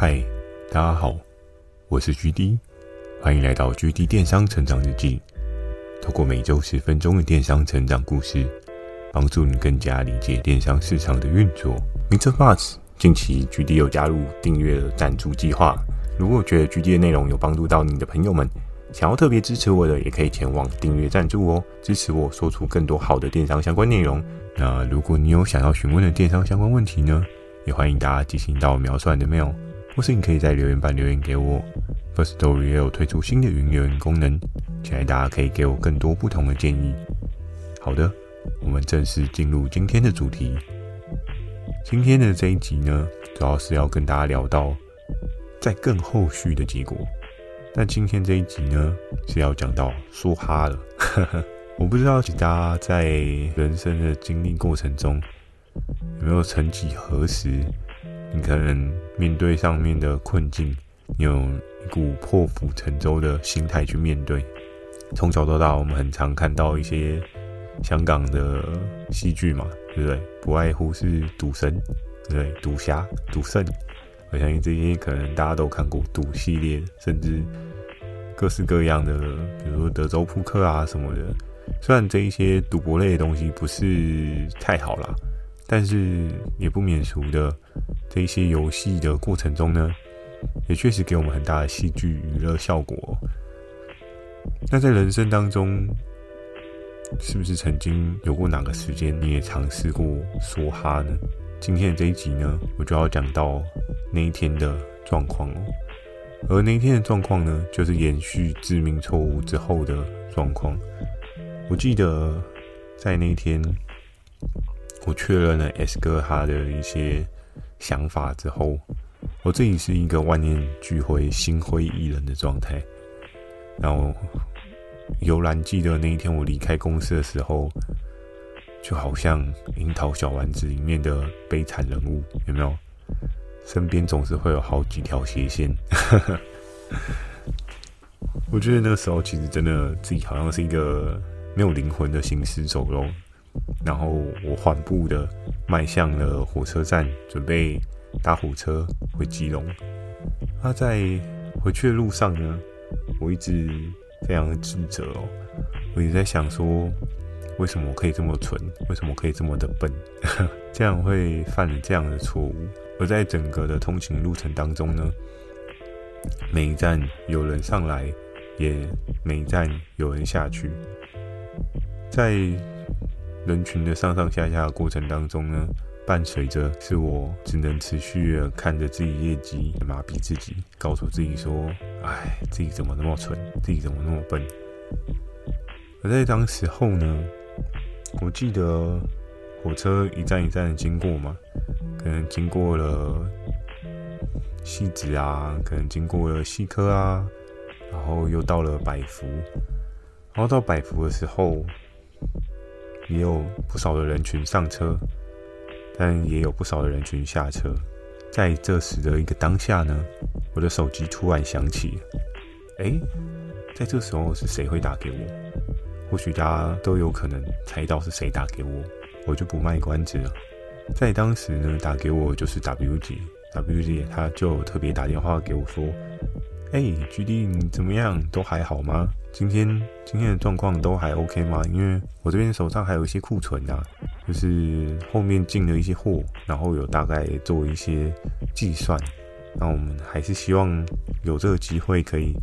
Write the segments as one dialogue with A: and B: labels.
A: 嗨，大家好，我是 GD，欢迎来到 GD 电商成长日记。透过每周十分钟的电商成长故事，帮助你更加理解电商市场的运作。Mr. Buzz，近期 GD 又加入订阅的赞助计划。如果觉得 GD 的内容有帮助到你的朋友们，想要特别支持我的，也可以前往订阅赞助哦，支持我说出更多好的电商相关内容。那如果你有想要询问的电商相关问题呢，也欢迎大家寄信到描述的 mail。或是你可以在留言板留言给我。First Story 也有推出新的云留言功能，期待大家可以给我更多不同的建议。好的，我们正式进入今天的主题。今天的这一集呢，主要是要跟大家聊到在更后续的结果。但今天这一集呢，是要讲到梭哈了。我不知道大家在人生的经历过程中，有没有曾几何时，你可能面对上面的困境，你有一股破釜沉舟的心态去面对。从小到大，我们很常看到一些香港的戏剧嘛，对不对？不外乎是赌神，对对？赌侠、赌圣，我相信这些可能大家都看过赌系列，甚至各式各样的，比如说德州扑克啊什么的。虽然这一些赌博类的东西不是太好啦，但是也不免俗的。这一些游戏的过程中呢，也确实给我们很大的戏剧娱乐效果。那在人生当中，是不是曾经有过哪个时间你也尝试过梭哈呢？今天的这一集呢，我就要讲到那一天的状况哦。而那一天的状况呢，就是延续致命错误之后的状况。我记得在那一天，我确认了 S 哥他的一些。想法之后，我自己是一个万念俱灰、心灰意冷的状态。然后，悠然记得那一天我离开公司的时候，就好像《樱桃小丸子》里面的悲惨人物，有没有？身边总是会有好几条斜线。我觉得那个时候其实真的自己好像是一个没有灵魂的行尸走肉。然后我缓步的迈向了火车站，准备搭火车回基隆。那在回去的路上呢，我一直非常的自责哦，我一直在想说，为什么我可以这么蠢？为什么我可以这么的笨？这样会犯了这样的错误。而在整个的通勤路程当中呢，每一站有人上来，也每一站有人下去，在。人群的上上下下的过程当中呢，伴随着是我只能持续的看着自己业绩，麻痹自己，告诉自己说：“哎，自己怎么那么蠢，自己怎么那么笨。”而在当时候呢，我记得火车一站一站的经过嘛，可能经过了戏子啊，可能经过了西科啊，然后又到了百福，然后到百福的时候。也有不少的人群上车，但也有不少的人群下车。在这时的一个当下呢，我的手机突然响起，哎，在这时候是谁会打给我？或许大家都有可能猜到是谁打给我，我就不卖关子了。在当时呢，打给我就是 W 姐，W 姐她就特别打电话给我说。哎，GD，你怎么样？都还好吗？今天今天的状况都还 OK 吗？因为我这边手上还有一些库存啊，就是后面进了一些货，然后有大概做一些计算，那我们还是希望有这个机会可以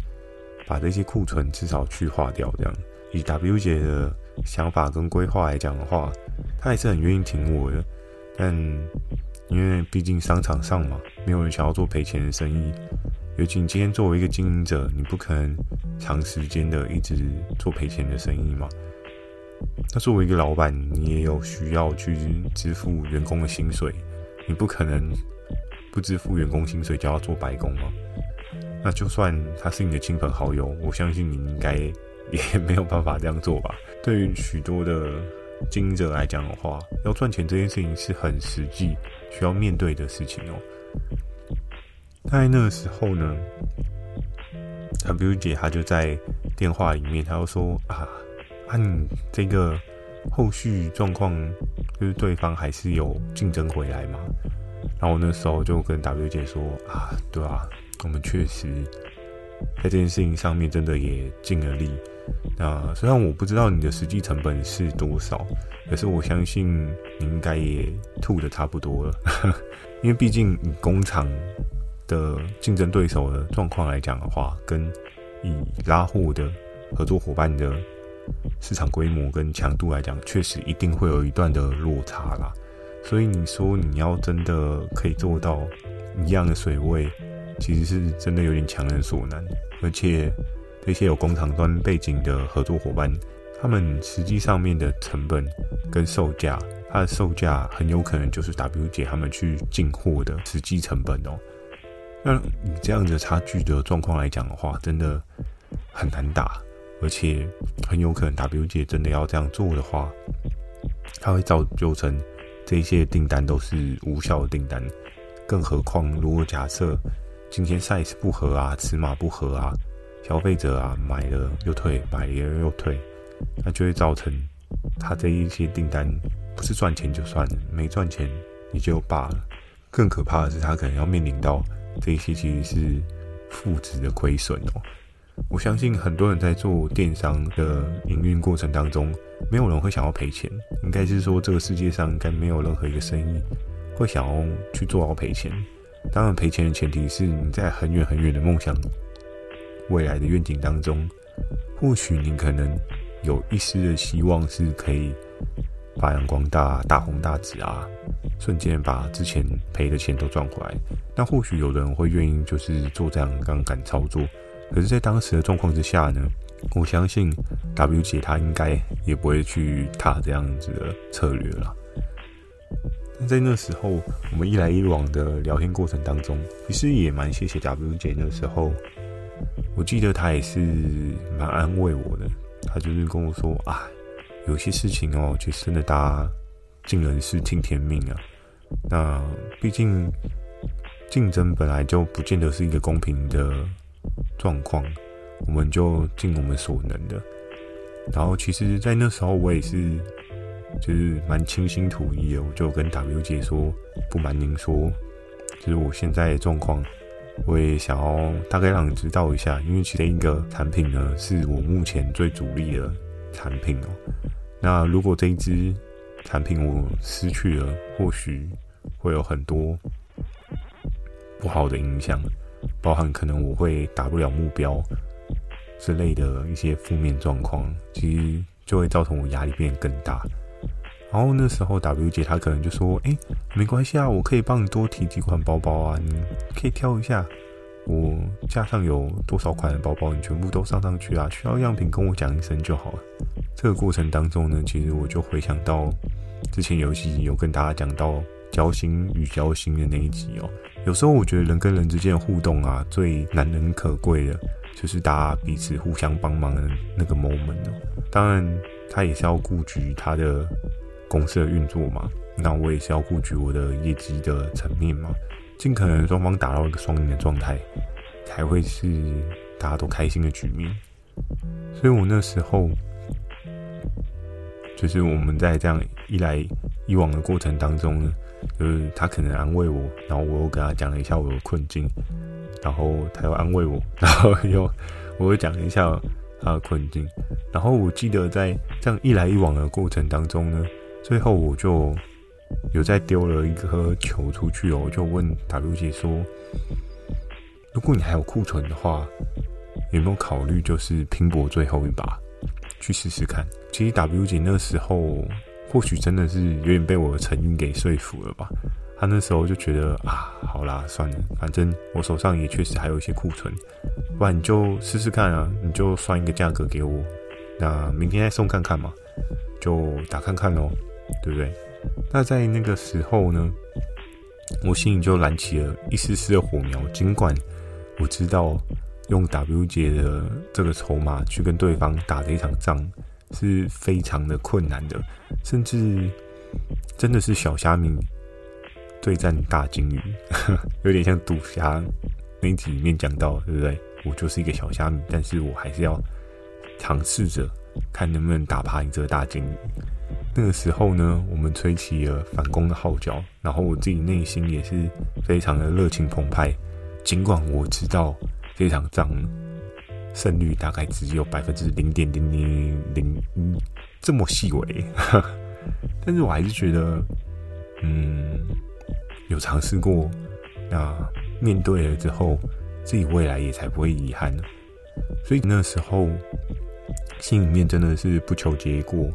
A: 把这些库存至少去化掉。这样，以 W 姐的想法跟规划来讲的话，她还是很愿意挺我的，但因为毕竟商场上嘛，没有人想要做赔钱的生意。尤其你今天作为一个经营者，你不可能长时间的一直做赔钱的生意嘛。那作为一个老板，你也有需要去支付员工的薪水，你不可能不支付员工薪水就要做白工嘛。那就算他是你的亲朋好友，我相信你应该也没有办法这样做吧。对于许多的经营者来讲的话，要赚钱这件事情是很实际需要面对的事情哦。在那个时候呢，W 姐她就在电话里面，她就说啊，按、啊、这个后续状况，就是对方还是有竞争回来嘛。然后我那时候就跟 W 姐说啊，对啊，我们确实在这件事情上面真的也尽了力。那虽然我不知道你的实际成本是多少，可是我相信你应该也吐得差不多了，因为毕竟你工厂的竞争对手的状况来讲的话，跟以拉货的合作伙伴的市场规模跟强度来讲，确实一定会有一段的落差啦。所以你说你要真的可以做到一样的水位，其实是真的有点强人所难。而且这些有工厂端背景的合作伙伴，他们实际上面的成本跟售价，它的售价很有可能就是 W 姐他们去进货的实际成本哦。那以这样的差距的状况来讲的话，真的很难打，而且很有可能 W 姐真的要这样做的话，它会造就成。这些订单都是无效的订单，更何况如果假设今天 size 不合啊，尺码不合啊，消费者啊买了又退，买了又退，那就会造成他这一些订单不是赚钱就算了，没赚钱也就罢了。更可怕的是，他可能要面临到这一些其实是负值的亏损哦。我相信很多人在做电商的营运过程当中，没有人会想要赔钱。应该是说，这个世界上应该没有任何一个生意会想要去做到赔钱。当然，赔钱的前提是你在很远很远的梦想、未来的愿景当中，或许你可能有一丝的希望是可以发扬光大、大红大紫啊，瞬间把之前赔的钱都赚回来。那或许有人会愿意就是做这样杠杆操作。可是，在当时的状况之下呢，我相信 W 姐她应该也不会去踏这样子的策略了。在那时候，我们一来一往的聊天过程当中，其实也蛮谢谢 W 姐。那时候，我记得她也是蛮安慰我的，她就是跟我说啊，有些事情哦，其实真的大家尽人事听天命啊。那毕竟竞争本来就不见得是一个公平的。状况，我们就尽我们所能的。然后，其实，在那时候，我也是，就是蛮倾心吐意的。我就跟 W 姐说，不瞒您说，就是我现在的状况，我也想要大概让你知道一下。因为其实一个产品呢，是我目前最主力的产品哦。那如果这一支产品我失去了，或许会有很多不好的影响。包含可能我会达不了目标之类的一些负面状况，其实就会造成我压力变更大。然后那时候 W 姐她可能就说：“哎，没关系啊，我可以帮你多提几款包包啊，你可以挑一下，我架上有多少款的包包，你全部都上上去啊，需要样品跟我讲一声就好了。”这个过程当中呢，其实我就回想到之前游戏有跟大家讲到。交心与交心的那一集哦，有时候我觉得人跟人之间的互动啊，最难能可贵的，就是大家彼此互相帮忙的那个 moment 哦。当然，他也是要顾及他的公司的运作嘛，那我也是要顾及我的业绩的层面嘛，尽可能双方达到一个双赢的状态，才会是大家都开心的局面。所以我那时候，就是我们在这样一来一往的过程当中呢。就是他可能安慰我，然后我又跟他讲了一下我的困境，然后他又安慰我，然后又我又讲了一下他的困境，然后我记得在这样一来一往的过程当中呢，最后我就有在丢了一颗球出去哦，我就问 W 姐说，如果你还有库存的话，有没有考虑就是拼搏最后一把，去试试看？其实 W 姐那时候。或许真的是有点被我的诚意给说服了吧。他那时候就觉得啊，好啦，算了，反正我手上也确实还有一些库存，不然你就试试看啊，你就算一个价格给我，那明天再送看看嘛，就打看看咯，对不对？那在那个时候呢，我心里就燃起了一丝丝的火苗。尽管我知道用 W 姐的这个筹码去跟对方打这一场仗。是非常的困难的，甚至真的是小虾米对战大鲸鱼，有点像赌侠那集里面讲到，对不对？我就是一个小虾米，但是我还是要尝试着看能不能打趴你这个大鲸鱼。那个时候呢，我们吹起了反攻的号角，然后我自己内心也是非常的热情澎湃。尽管我知道这场仗胜率大概只有百分之零点零零零这么细微，但是我还是觉得，嗯，有尝试过，那面对了之后，自己未来也才不会遗憾。所以那时候心里面真的是不求结果。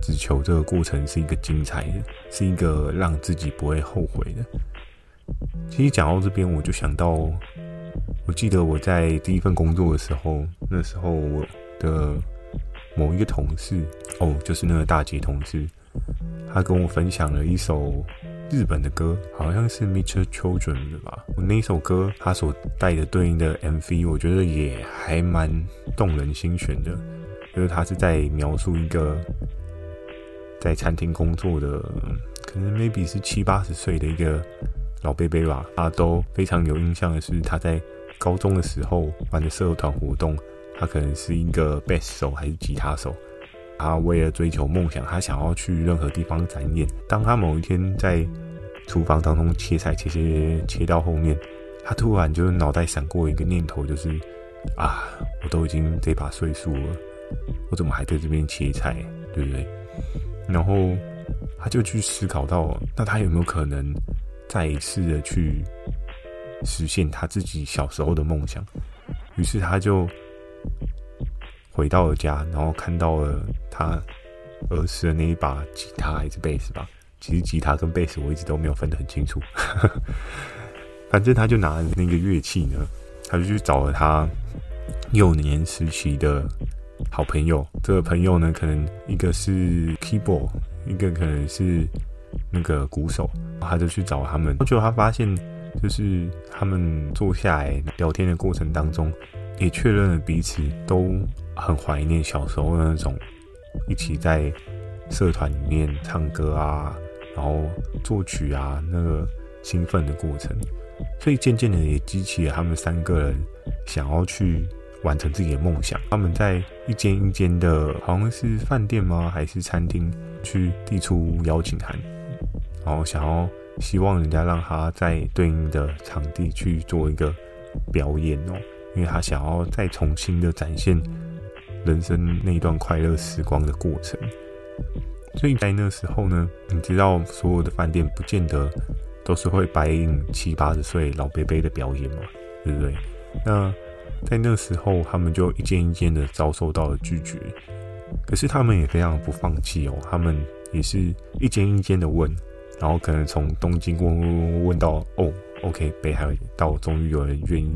A: 只求这个过程是一个精彩的，是一个让自己不会后悔的。其实讲到这边，我就想到，我记得我在第一份工作的时候，那时候我的某一个同事，哦，就是那个大姐同事，她跟我分享了一首日本的歌，好像是《Mr. Children》的吧。我那首歌，它所带的对应的 MV，我觉得也还蛮动人心弦的，就是它是在描述一个。在餐厅工作的，可能 maybe 是七八十岁的一个老贝贝吧。他都非常有印象的是，他在高中的时候玩的社团活动，他可能是一个贝斯手还是吉他手。他为了追求梦想，他想要去任何地方展演。当他某一天在厨房当中切菜，切切切到后面，他突然就是脑袋闪过一个念头，就是啊，我都已经这把岁数了，我怎么还在这边切菜，对不对？然后他就去思考到，那他有没有可能再一次的去实现他自己小时候的梦想？于是他就回到了家，然后看到了他儿时的那一把吉他还是贝斯吧？其实吉他跟贝斯我一直都没有分得很清楚。反正他就拿那个乐器呢，他就去找了他幼年时期的。好朋友，这个朋友呢，可能一个是 keyboard，一个可能是那个鼓手，他就去找他们。结果他发现，就是他们坐下来聊天的过程当中，也确认了彼此都很怀念小时候那种一起在社团里面唱歌啊，然后作曲啊那个兴奋的过程。所以渐渐的也激起了他们三个人想要去。完成自己的梦想，他们在一间一间的，好像是饭店吗？还是餐厅？去递出邀请函，然后想要希望人家让他在对应的场地去做一个表演哦，因为他想要再重新的展现人生那一段快乐时光的过程。所以在那时候呢，你知道所有的饭店不见得都是会摆映七八十岁老伯伯的表演嘛，对不对？那。在那时候，他们就一件一件的遭受到了拒绝，可是他们也非常不放弃哦，他们也是一间一间的问，然后可能从东京问问问问到哦，OK，北海道终于有人愿意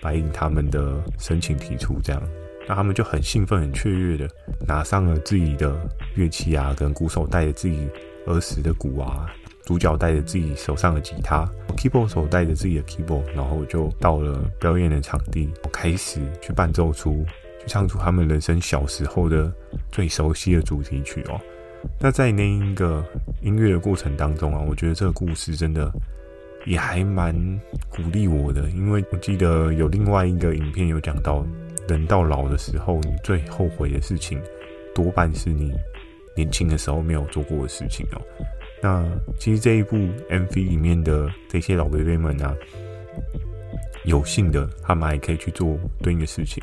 A: 答应他们的申请提出这样，那他们就很兴奋、很雀跃的拿上了自己的乐器啊，跟鼓手带着自己儿时的鼓啊。主角带着自己手上的吉他，keyboard 手带着自己的 keyboard，然后就到了表演的场地，开始去伴奏出，去唱出他们人生小时候的最熟悉的主题曲哦。那在那一个音乐的过程当中啊，我觉得这个故事真的也还蛮鼓励我的，因为我记得有另外一个影片有讲到，人到老的时候，你最后悔的事情，多半是你年轻的时候没有做过的事情哦。那其实这一部 MV 里面的这些老 baby 们啊，有幸的他们还可以去做对应的事情。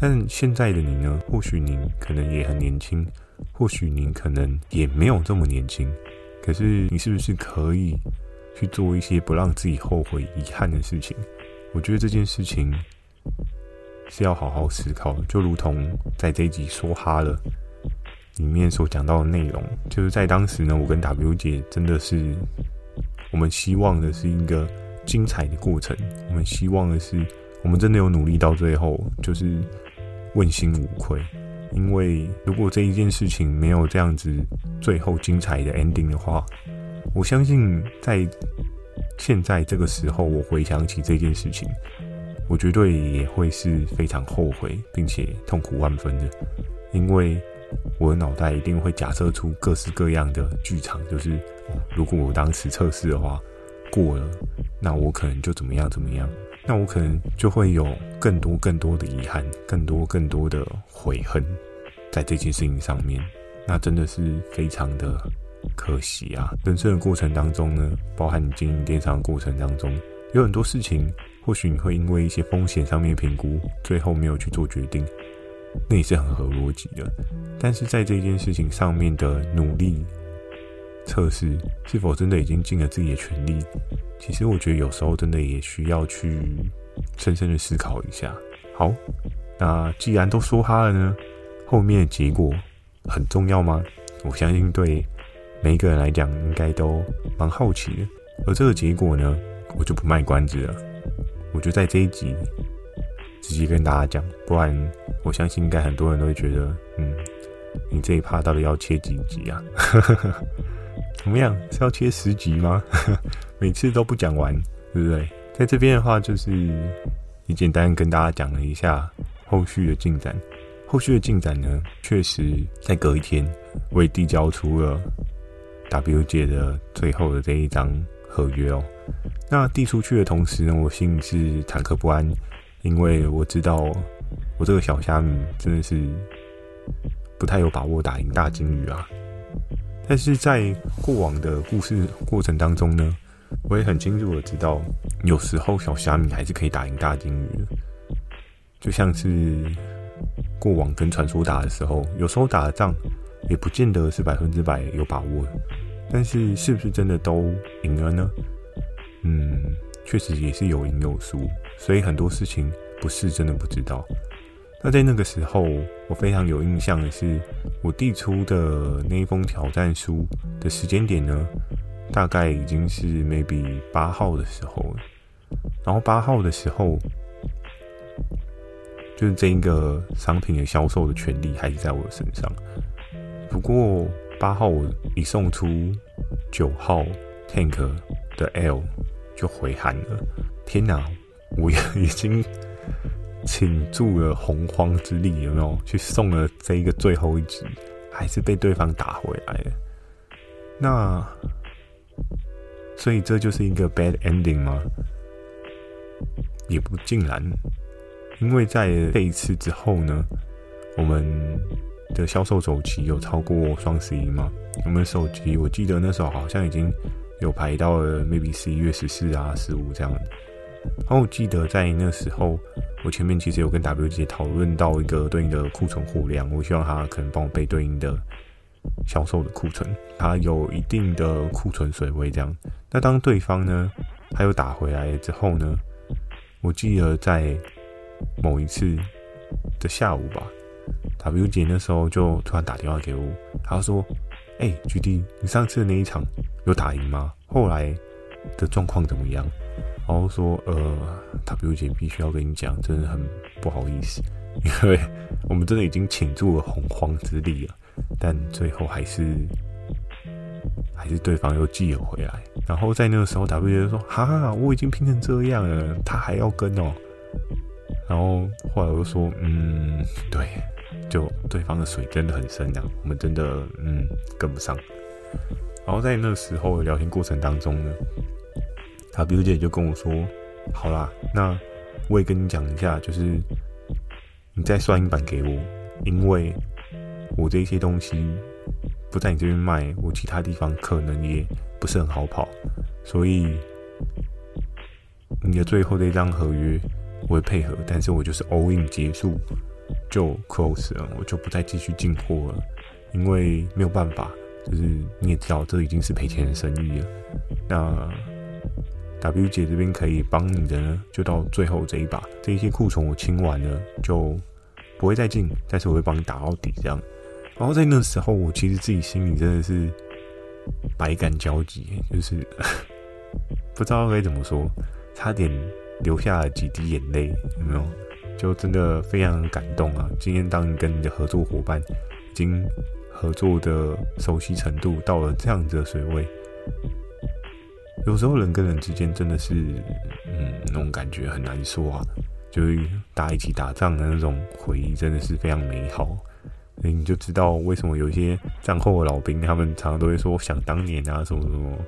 A: 但现在的你呢？或许您可能也很年轻，或许您可能也没有这么年轻。可是你是不是可以去做一些不让自己后悔、遗憾的事情？我觉得这件事情是要好好思考。就如同在这一集说哈了。里面所讲到的内容，就是在当时呢，我跟 W 姐真的是，我们希望的是一个精彩的过程，我们希望的是，我们真的有努力到最后，就是问心无愧。因为如果这一件事情没有这样子最后精彩的 ending 的话，我相信在现在这个时候，我回想起这件事情，我绝对也会是非常后悔，并且痛苦万分的，因为。我的脑袋一定会假设出各式各样的剧场，就是如果我当时测试的话过了，那我可能就怎么样怎么样，那我可能就会有更多更多的遗憾，更多更多的悔恨在这件事情上面。那真的是非常的可惜啊！人生的过程当中呢，包含你经营电商的过程当中，有很多事情，或许你会因为一些风险上面评估，最后没有去做决定，那也是很合逻辑的。但是在这件事情上面的努力测试，是否真的已经尽了自己的全力？其实我觉得有时候真的也需要去深深的思考一下。好，那既然都说哈了呢，后面的结果很重要吗？我相信对每一个人来讲，应该都蛮好奇的。而这个结果呢，我就不卖关子了，我就在这一集直接跟大家讲，不然我相信应该很多人都会觉得，嗯，你这一趴到底要切几集啊？怎么样？是要切十集吗？每次都不讲完，对不对？在这边的话，就是也简单跟大家讲了一下后续的进展。后续的进展呢，确实在隔一天，我也递交出了 W 姐的最后的这一张合约哦。那递出去的同时呢，我心里是忐忑不安，因为我知道我这个小虾米真的是不太有把握打赢大鲸鱼啊。但是在过往的故事过程当中呢，我也很清楚的知道，有时候小虾米还是可以打赢大鲸鱼，就像是过往跟传说打的时候，有时候打的仗也不见得是百分之百有把握，但是是不是真的都赢了呢？嗯，确实也是有赢有输，所以很多事情不是真的不知道。那在那个时候，我非常有印象的是，我递出的那一封挑战书的时间点呢，大概已经是 maybe 八号的时候了。然后八号的时候，就是这一个商品的销售的权利还是在我身上。不过八号我一送出，九号 Tank 的 L 就回函了。天哪，我也已经。倾注了洪荒之力，有没有去送了这一个最后一击，还是被对方打回来了？那所以这就是一个 bad ending 吗？也不尽然，因为在这一次之后呢，我们的销售周期有超过双十一嘛？我们的手机我记得那时候好像已经有排到了 maybe 十一月十四啊、十五这样。然后我记得在那时候。我前面其实有跟 W 姐讨论到一个对应的库存货量，我希望他可能帮我备对应的销售的库存，他有一定的库存水位这样。那当对方呢，他又打回来之后呢，我记得在某一次的下午吧，W 姐那时候就突然打电话给我，她说：“哎、欸，GD，你上次的那一场有打赢吗？后来的状况怎么样？”然后说，呃，W 姐必须要跟你讲，真的很不好意思，因为我们真的已经倾注了洪荒之力了，但最后还是还是对方又寄了回来。然后在那个时候，W 姐就说：“哈，我已经拼成这样了，他还要跟哦。”然后后来我就说：“嗯，对，就对方的水真的很深啊，我们真的嗯跟不上。”然后在那个时候的聊天过程当中呢。他 W 姐就跟我说：“好啦，那我也跟你讲一下，就是你再算一版给我，因为我这些东西不在你这边卖，我其他地方可能也不是很好跑，所以你的最后这张合约我会配合，但是我就是 all in 结束就 close 了，我就不再继续进货了，因为没有办法，就是你也知道，这已经是赔钱的生意了，那。” W 姐这边可以帮你的呢，就到最后这一把，这一些库存我清完了，就不会再进，但是我会帮你打到底这样。然后在那时候，我其实自己心里真的是百感交集，就是 不知道该怎么说，差点流下了几滴眼泪，有没有？就真的非常感动啊！今天当你跟你的合作伙伴已经合作的熟悉程度到了这样子的水位。有时候人跟人之间真的是，嗯，那种感觉很难说啊。就是大家一起打仗的那种回忆，真的是非常美好。所以你就知道为什么有一些战后的老兵，他们常常都会说想当年啊，什么什么。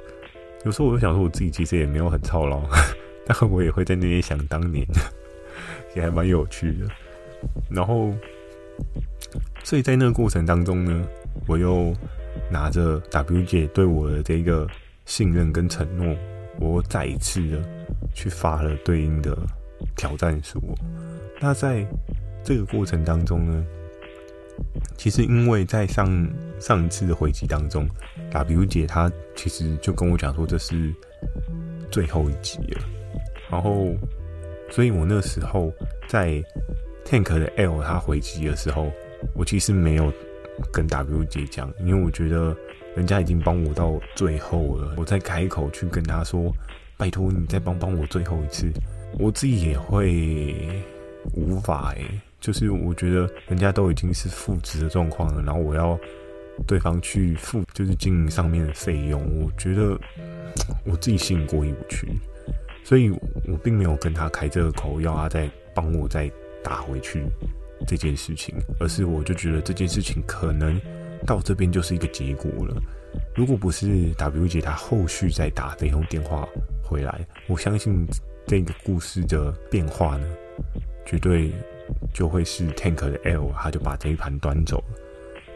A: 有时候我就想说，我自己其实也没有很操劳，但我也会在那边想当年，也还蛮有趣的。然后，所以在那个过程当中呢，我又拿着 W 姐对我的这个信任跟承诺，我再一次的去发了对应的挑战书。那在这个过程当中呢，其实因为在上上一次的回击当中，W 姐她其实就跟我讲说这是最后一集了，然后，所以我那时候在 Tank 的 L 他回击的时候，我其实没有跟 W 姐讲，因为我觉得人家已经帮我到最后了，我再开口去跟他说，拜托你再帮帮我最后一次，我自己也会无法诶、就是我觉得人家都已经是负值的状况了，然后我要对方去付就是经营上面的费用，我觉得我自己心里过意不去，所以我并没有跟他开这个口，要他再帮我再打回去。这件事情，而是我就觉得这件事情可能到这边就是一个结果了。如果不是 W 姐她后续再打这通电话回来，我相信这个故事的变化呢，绝对就会是 Tank 的 L 他就把这一盘端走了。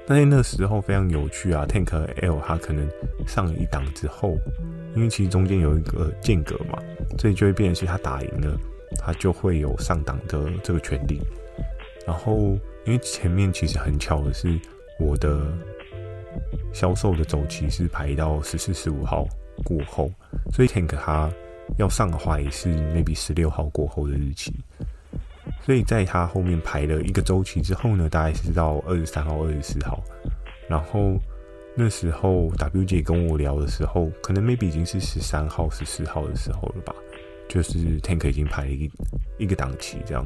A: 但是那时候非常有趣啊，Tank 的 L 他可能上一档之后，因为其实中间有一个间隔嘛，所以就会变成是他打赢了，他就会有上档的这个权利。然后，因为前面其实很巧的是，我的销售的周期是排到十四、十五号过后，所以 Tank 他要上的话也是 maybe 十六号过后的日期。所以在他后面排了一个周期之后呢，大概是到二十三号、二十四号。然后那时候 W 姐跟我聊的时候，可能 maybe 已经是十三号、十四号的时候了吧，就是 Tank 已经排了一一个档期这样。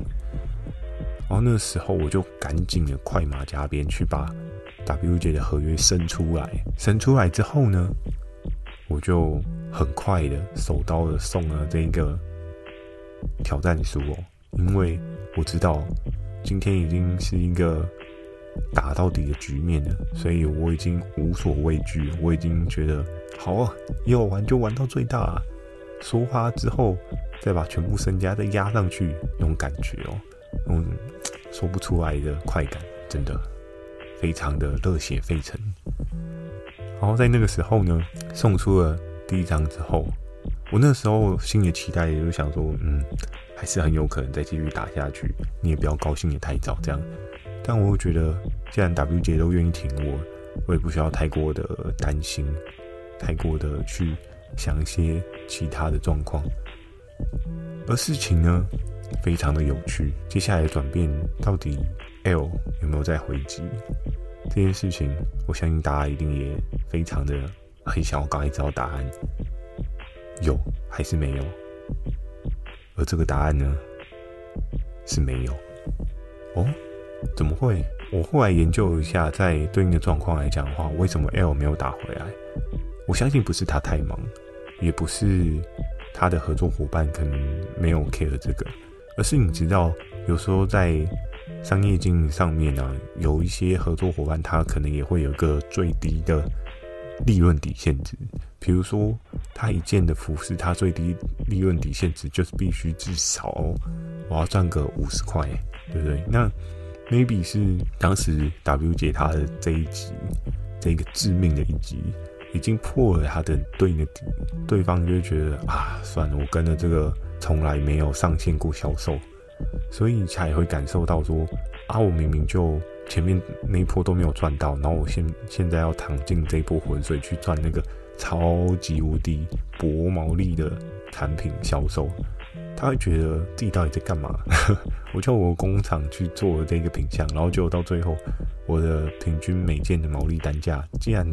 A: 然后那时候我就赶紧的快马加鞭去把 WJ 的合约生出来，生出来之后呢，我就很快的手刀的送了这个挑战书哦，因为我知道今天已经是一个打到底的局面了，所以我已经无所畏惧，我已经觉得好啊，要玩就玩到最大啊，说花之后再把全部身家再压上去，那种感觉哦。嗯，说不出来的快感，真的非常的热血沸腾。然后在那个时候呢，送出了第一张之后，我那时候心里期待也就想说，嗯，还是很有可能再继续打下去。你也不要高兴得太早，这样。但我又觉得，既然 W 姐都愿意挺我，我也不需要太过的担心，太过的去想一些其他的状况。而事情呢，非常的有趣，接下来的转变到底 L 有没有在回击这件事情？我相信大家一定也非常的很想要赶快知道答案，有还是没有？而这个答案呢，是没有。哦，怎么会？我后来研究一下，在对应的状况来讲的话，为什么 L 没有打回来？我相信不是他太忙，也不是他的合作伙伴可能没有 care 这个。而是你知道，有时候在商业经营上面呢、有一些合作伙伴，他可能也会有个最低的利润底线值。比如说，他一件的服饰，他最低利润底线值就是必须至少我要赚个五十块，对不对？那 maybe 是当时 W 姐她的这一集，这个致命的一集，已经破了他的对应的底，对方就会觉得啊，算了，我跟了这个。从来没有上线过销售，所以才会感受到说啊，我明明就前面那一波都没有赚到，然后我现现在要躺进这一波浑水去赚那个超级无敌薄毛利的产品销售，他会觉得自己到底在干嘛？我叫我工厂去做这个品项，然后结果到最后，我的平均每件的毛利单价竟然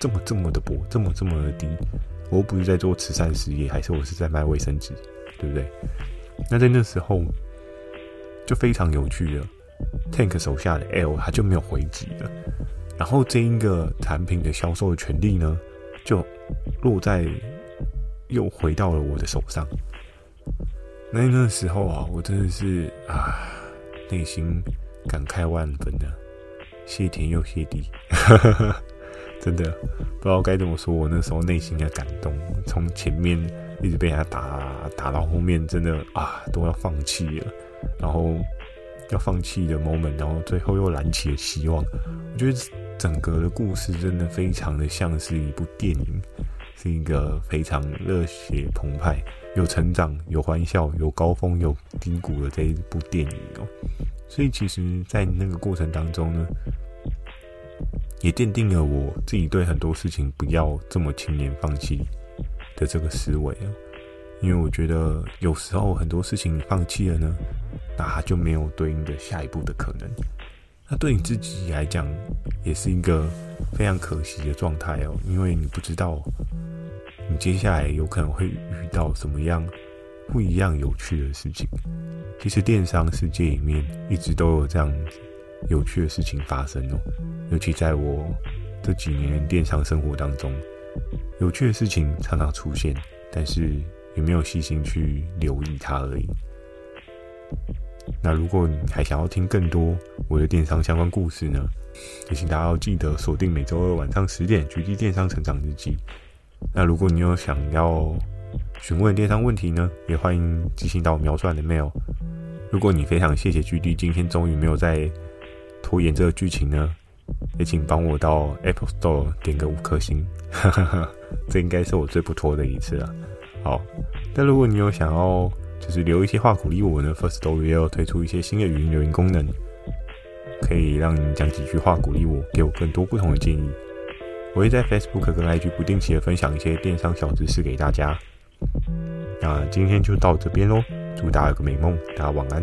A: 这么这么的薄，这么这么的低。我不是在做慈善事业，还是我是在卖卫生纸？对不对？那在那时候就非常有趣了。Tank 手下的 L 他就没有回击了，然后这一个产品的销售的权利呢，就落在又回到了我的手上。那那时候啊，我真的是啊，内心感慨万分的，谢天又谢地，真的不知道该怎么说。我那时候内心的感动，从前面。一直被他打打到后面，真的啊都要放弃了，然后要放弃的 moment，然后最后又燃起了希望。我觉得整个的故事真的非常的像是一部电影，是一个非常热血澎湃、有成长、有欢笑、有高峰、有低谷的这一部电影哦。所以其实，在那个过程当中呢，也奠定了我自己对很多事情不要这么轻言放弃的这个思维啊。因为我觉得有时候很多事情你放弃了呢，那它就没有对应的下一步的可能。那对你自己来讲，也是一个非常可惜的状态哦，因为你不知道你接下来有可能会遇到什么样不一样有趣的事情。其实电商世界里面一直都有这样有趣的事情发生哦，尤其在我这几年电商生活当中，有趣的事情常常出现，但是也没有细心去留意它而已。那如果你还想要听更多我的电商相关故事呢，也请大家要记得锁定每周二晚上十点《GD 电商成长日记》。那如果你有想要询问电商问题呢，也欢迎寄信到描述栏的 mail。如果你非常谢谢 GD 今天终于没有再拖延这个剧情呢，也请帮我到 Apple Store 点个五颗星，这应该是我最不拖的一次了。好，但如果你有想要。就是留一些话鼓励我呢。Firstory 也有推出一些新的语音留言功能，可以让你讲几句话鼓励我，给我更多不同的建议。我会在 Facebook 跟 IG 不定期的分享一些电商小知识给大家。那今天就到这边喽，祝大家有个美梦，大家晚安。